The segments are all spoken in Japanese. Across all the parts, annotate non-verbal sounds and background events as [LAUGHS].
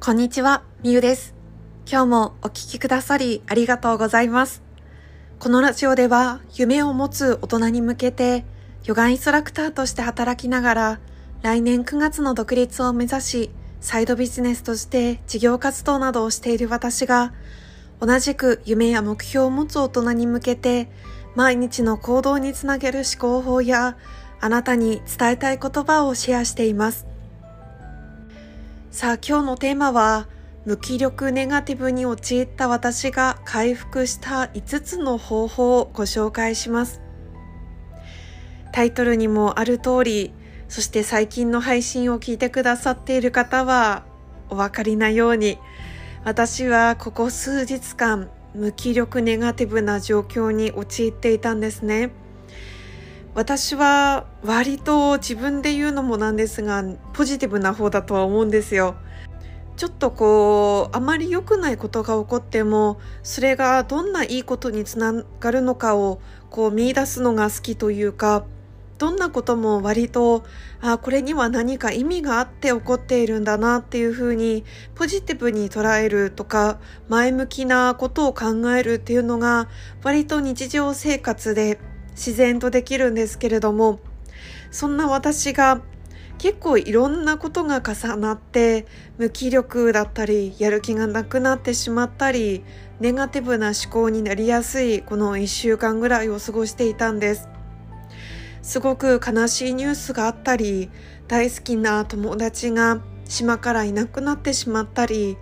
こんにちは、みゆです。今日もお聴きくださりありがとうございます。このラジオでは夢を持つ大人に向けてヨガインストラクターとして働きながら来年9月の独立を目指しサイドビジネスとして事業活動などをしている私が同じく夢や目標を持つ大人に向けて毎日の行動につなげる思考法やあなたに伝えたい言葉をシェアしています。さあ今日のテーマは無気力ネガティブに陥った私が回復した5つの方法をご紹介します。タイトルにもある通り、そして最近の配信を聞いてくださっている方はお分かりなように、私はここ数日間無気力ネガティブな状況に陥っていたんですね。私は割と自分で言うのもなんですがポジティブな方だとは思うんですよ。ちょっとこうあまり良くないことが起こってもそれがどんないいことにつながるのかをこう見出すのが好きというかどんなことも割とあこれには何か意味があって起こっているんだなっていうふうにポジティブに捉えるとか前向きなことを考えるっていうのが割と日常生活で自然とできるんですけれどもそんな私が結構いろんなことが重なって無気力だったりやる気がなくなってしまったりネガティブな思考になりやすいこの1週間ぐらいを過ごしていたんです。すごく悲しいニュースがあったり大好きな友達が島からいなくなってしまったり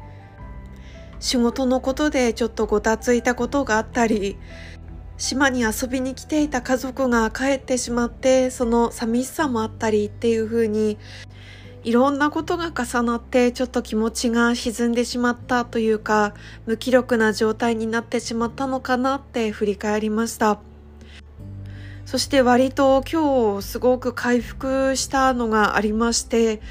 仕事のことでちょっとごたついたことがあったり島に遊びに来ていた家族が帰ってしまってその寂しさもあったりっていう風にいろんなことが重なってちょっと気持ちが沈んでしまったというか無気力な状態になってしまったのかなって振り返りました。そして割と今日すごく回復したのがありまして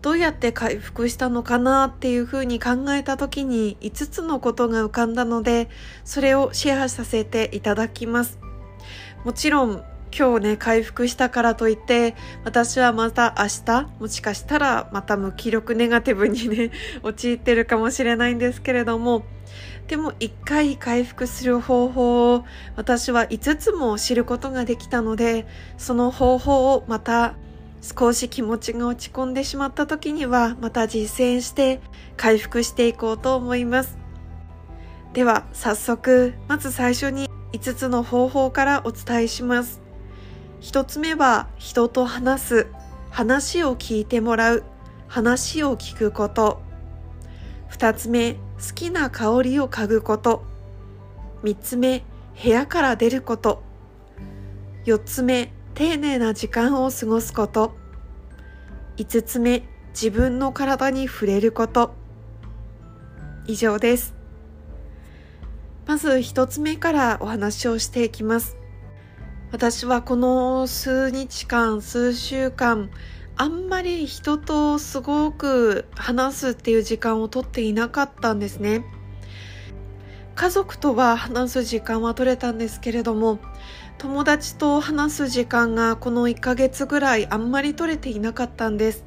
どうやって回復したのかなっていうふうに考えた時に5つのことが浮かんだのでそれをシェアさせていただきます。もちろん今日ね回復したからといって私はまた明日もしかしたらまた無気力ネガティブにね [LAUGHS] 陥ってるかもしれないんですけれどもでも一回回復する方法を私は5つも知ることができたのでその方法をまた少し気持ちが落ち込んでしまった時にはまた実践して回復していこうと思います。では早速まず最初に5つの方法からお伝えします。1つ目は人と話す、話を聞いてもらう、話を聞くこと。2つ目、好きな香りを嗅ぐこと。3つ目、部屋から出ること。4つ目、丁寧な時間を過ごすこと。5つ目自分の体に触れること。以上です。まず1つ目からお話をしていきます。私はこの数日間数週間あんまり人とすごく話すっていう時間をとっていなかったんですね。家族とは話す時間は取れたんですけれども友達と話す時間がこの1ヶ月ぐらいあんまり取れていなかったんです。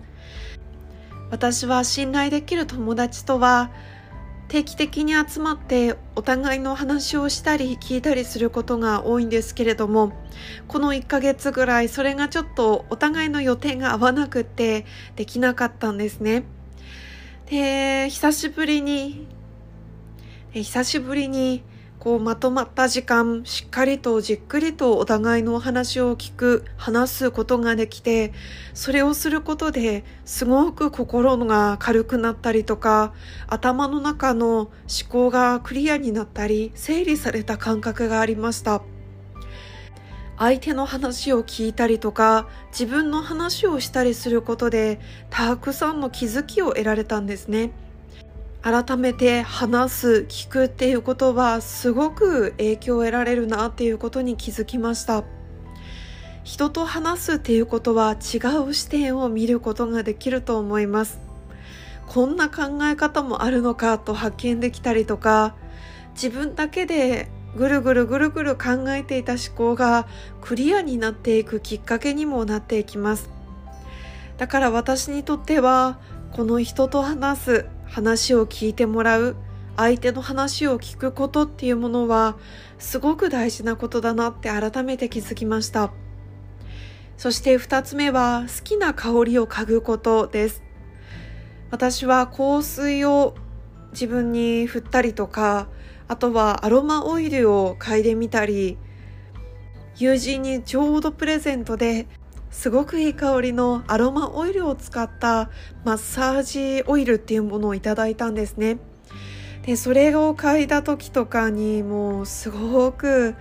私は信頼できる友達とは定期的に集まってお互いの話をしたり聞いたりすることが多いんですけれどもこの1ヶ月ぐらいそれがちょっとお互いの予定が合わなくてできなかったんですね。で久しぶりに久しぶりにこうまとまった時間しっかりとじっくりとお互いのお話を聞く話すことができてそれをすることですごく心が軽くなったりとか頭の中の思考がクリアになったり整理された感覚がありました相手の話を聞いたりとか自分の話をしたりすることでたくさんの気づきを得られたんですね。改めて話す聞くっていうことはすごく影響を得られるなっていうことに気づきました。人と話すっていうことは違う視点を見ることができると思います。こんな考え方もあるのかと発見できたりとか自分だけでぐるぐるぐるぐる考えていた思考がクリアになっていくきっかけにもなっていきます。だから私にとってはこの人と話す話を聞いてもらう相手の話を聞くことっていうものはすごく大事なことだなって改めて気づきました。そして二つ目は好きな香りを嗅ぐことです。私は香水を自分に振ったりとかあとはアロマオイルを嗅いでみたり友人にちょうどプレゼントですごくいい香りのアロマオイルを使ったマッサージオイルっていうものをいただいたんですね。で、それを嗅いだ時とかにもうすごく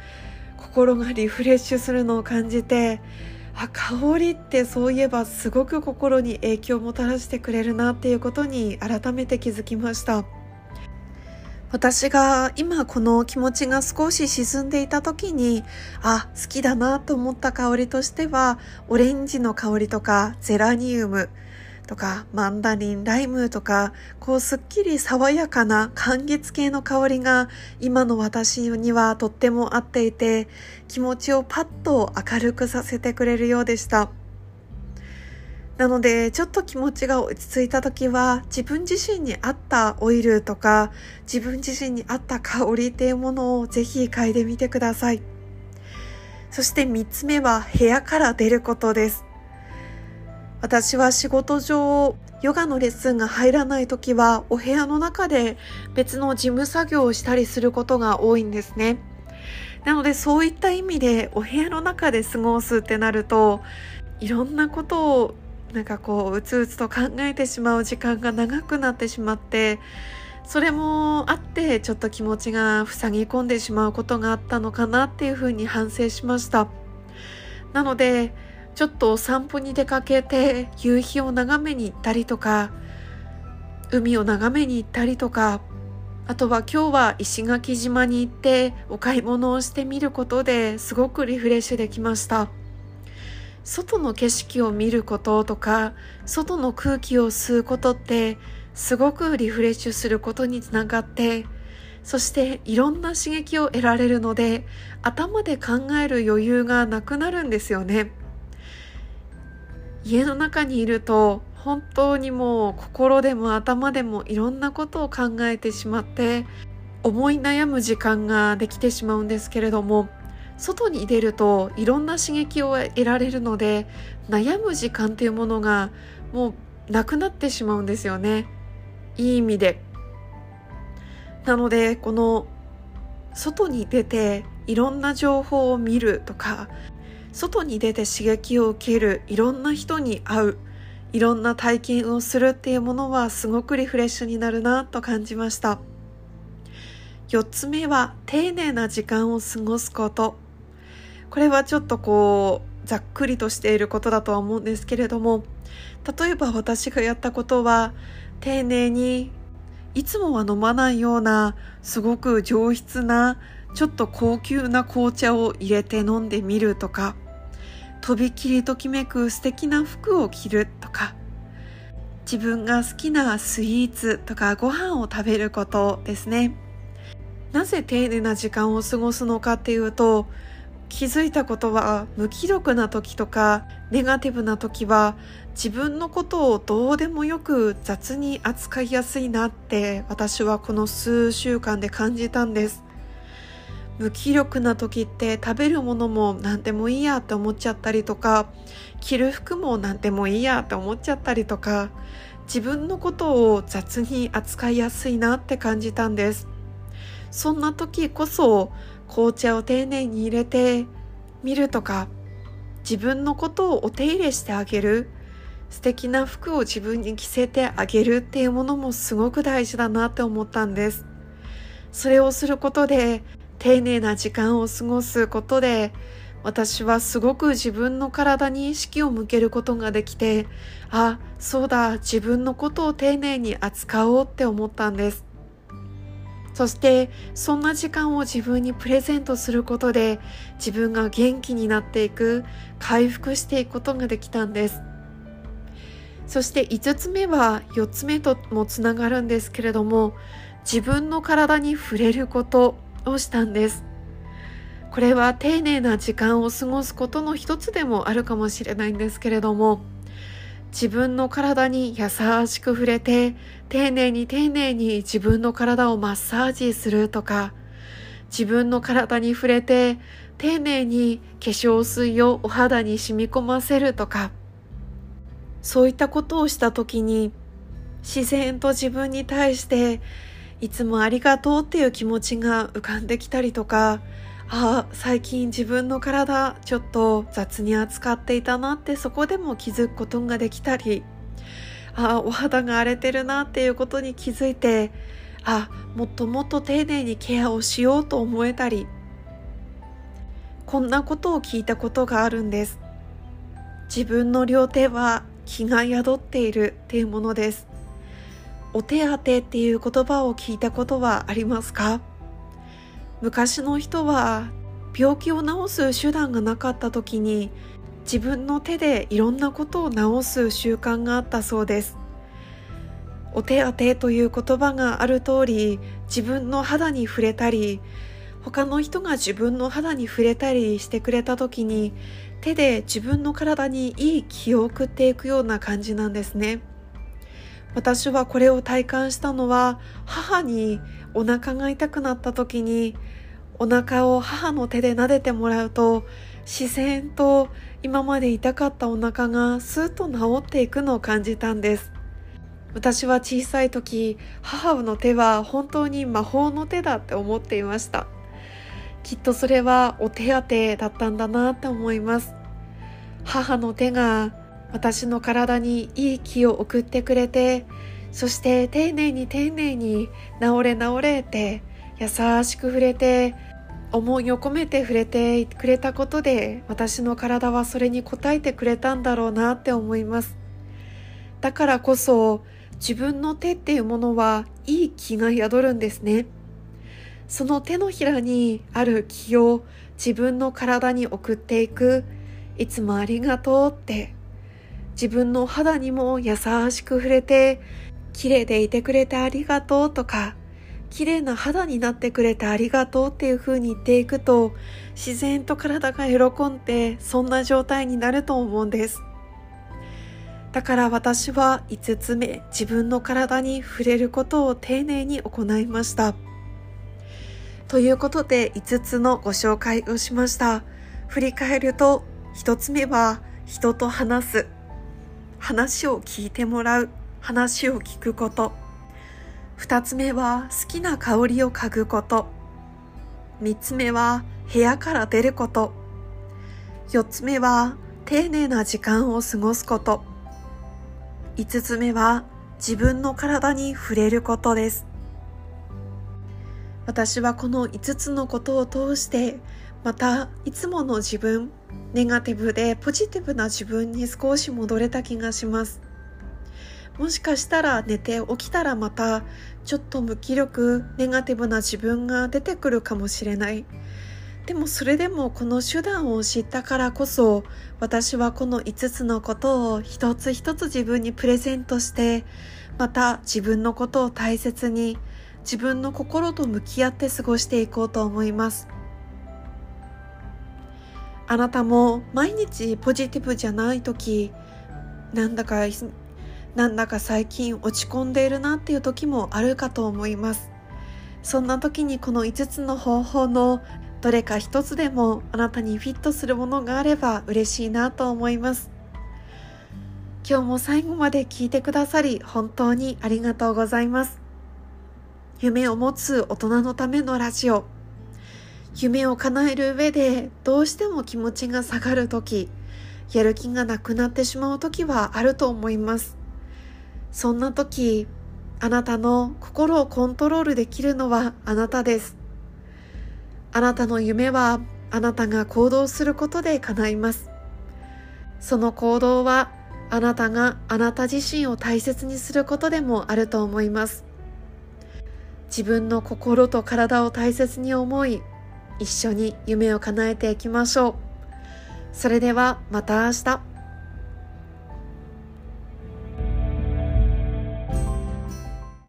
心がリフレッシュするのを感じて、あ、香りってそういえばすごく心に影響をもたらしてくれるなっていうことに改めて気づきました。私が今この気持ちが少し沈んでいた時に、あ、好きだなと思った香りとしては、オレンジの香りとか、ゼラニウムとか、マンダリン、ライムとか、こうすっきり爽やかな柑橘系の香りが今の私にはとっても合っていて、気持ちをパッと明るくさせてくれるようでした。なので、ちょっと気持ちが落ち着いた時は、自分自身に合ったオイルとか、自分自身に合った香りっていうものをぜひ嗅いでみてください。そして3つ目は部屋から出ることです。私は仕事上、ヨガのレッスンが入らない時は、お部屋の中で別の事務作業をしたりすることが多いんですね。なのでそういった意味でお部屋の中で過ごすってなるといろんなことをなんかこううつうつと考えてしまう時間が長くなってしまってそれもあってちょっと気持ちが塞ぎ込んでしまうことがあったのかなっていうふうに反省しましたなのでちょっとお散歩に出かけて夕日を眺めに行ったりとか海を眺めに行ったりとかあとは今日は石垣島に行ってお買い物をしてみることですごくリフレッシュできました。外の景色を見ることとか外の空気を吸うことってすごくリフレッシュすることにつながってそしていろんな刺激を得られるので頭で考える余裕がなくなるんですよね。家の中にいると本当にもう心でも頭でもいろんなことを考えてしまって思い悩む時間ができてしまうんですけれども外に出るといろんな刺激を得られるので悩む時間っていうものがもうなくなってしまうんですよね。いい意味で。なのでこの外に出ていろんな情報を見るとか外に出て刺激を受けるいろんな人に会ういろんな体験をするっていうものはすごくリフレッシュになるなと感じました。4つ目は丁寧な時間を過ごすこと。これはちょっとこうざっくりとしていることだとは思うんですけれども例えば私がやったことは丁寧にいつもは飲まないようなすごく上質なちょっと高級な紅茶を入れて飲んでみるとかとびきりときめく素敵な服を着るとか自分が好きなスイーツとかご飯を食べることですね。なぜ丁寧な時間を過ごすのかっていうと気づいたことは無気力な時とかネガティブな時は自分のことをどうでもよく雑に扱いやすいなって私はこの数週間で感じたんです。無気力な時って食べるものも何でもいいやって思っちゃったりとか着る服も何でもいいやって思っちゃったりとか自分のことを雑に扱いやすいなって感じたんです。そんな時こそ紅茶を丁寧に入れてみるとか自分のことをお手入れしてあげる。素敵な服を自分に着せてあげるっていうものもすごく大事だなって思ったんです。それをすることで丁寧な時間を過ごすことで私はすごく自分の体に意識を向けることができてあそうだ自分のことを丁寧に扱おうって思ったんです。そしてそんな時間を自分にプレゼントすることで自分が元気になっていく回復していくことができたんです。そして5つ目は4つ目ともつながるんですけれども自分の体に触れることをしたんです。これは丁寧な時間を過ごすことの一つでもあるかもしれないんですけれども自分の体に優しく触れて丁寧に丁寧に自分の体をマッサージするとか自分の体に触れて丁寧に化粧水をお肌に染み込ませるとかそういったことをした時に自然と自分に対していつもありがとうっていう気持ちが浮かんできたりとかあ最近自分の体ちょっと雑に扱っていたなってそこでも気づくことができたり。あお肌が荒れてるなっていうことに気づいてあもっともっと丁寧にケアをしようと思えたり。こんなことを聞いたことがあるんです。自分の両手は気が宿っているっていうものです。お手当っていう言葉を聞いたことはありますか？昔の人は病気を治す手段がなかった時に自分の手でいろんなことを治す習慣があったそうです。お手当てという言葉がある通り自分の肌に触れたり他の人が自分の肌に触れたりしてくれた時に手で自分の体にいい気を送っていくような感じなんですね。私はこれを体感したのは母にお腹が痛くなった時にお腹を母の手で撫でてもらうと自然と今まで痛かったお腹がスーッと治っていくのを感じたんです。私は小さい時母の手は本当に魔法の手だって思っていました。きっとそれはお手当だったんだなって思います。母の手が私の体にいい気を送ってくれてそして丁寧に丁寧に治れ治れって優しく触れて思いを込めて触れてくれたことで私の体はそれに応えてくれたんだろうなって思います。だからこそ自分の手っていうものはいい気が宿るんですね。その手のひらにある気を自分の体に送っていく。いつもありがとうって。自分の肌にも優しく触れて綺麗でいてくれてありがとうとか綺麗な肌になってくれてありがとうっていう風に言っていくと自然と体が喜んでそんな状態になると思うんです。だから私は5つ目自分の体に触れることを丁寧に行いました。ということで5つのご紹介をしました。振り返ると1つ目は人と話す。話を聞いてもらう話を聞くこと。二つ目は好きな香りを嗅ぐこと。三つ目は部屋から出ること。四つ目は丁寧な時間を過ごすこと。五つ目は自分の体に触れることです。私はこの5つのことを通してまたいつもの自分ネガティブでポジティブな自分に少し戻れた気がします。もしかしたら寝て起きたらまたちょっと無気力ネガティブな自分が出てくるかもしれない。でもそれでもこの手段を知ったからこそ私はこの5つのことを一つ一つ自分にプレゼントしてまた自分のことを大切に自分の心と向き合って過ごしていこうと思います。あなたも毎日ポジティブじゃない時なんだかなんだか最近落ち込んでいるなっていう時もあるかと思います。そんな時にこの5つの方法のどれか一つでもあなたにフィットするものがあれば嬉しいなと思います。今日も最後まで聞いてくださり本当にありがとうございます。夢を持つ大人のためのラジオ。夢を叶える上でどうしても気持ちが下がる時やる気がなくなってしまう時はあると思います。そんな時あなたの心をコントロールできるのはあなたです。あなたの夢はあなたが行動することで叶います。その行動はあなたがあなた自身を大切にすることでもあると思います。自分の心と体を大切に思い一緒に夢を叶えていきましょう。それではまた明日。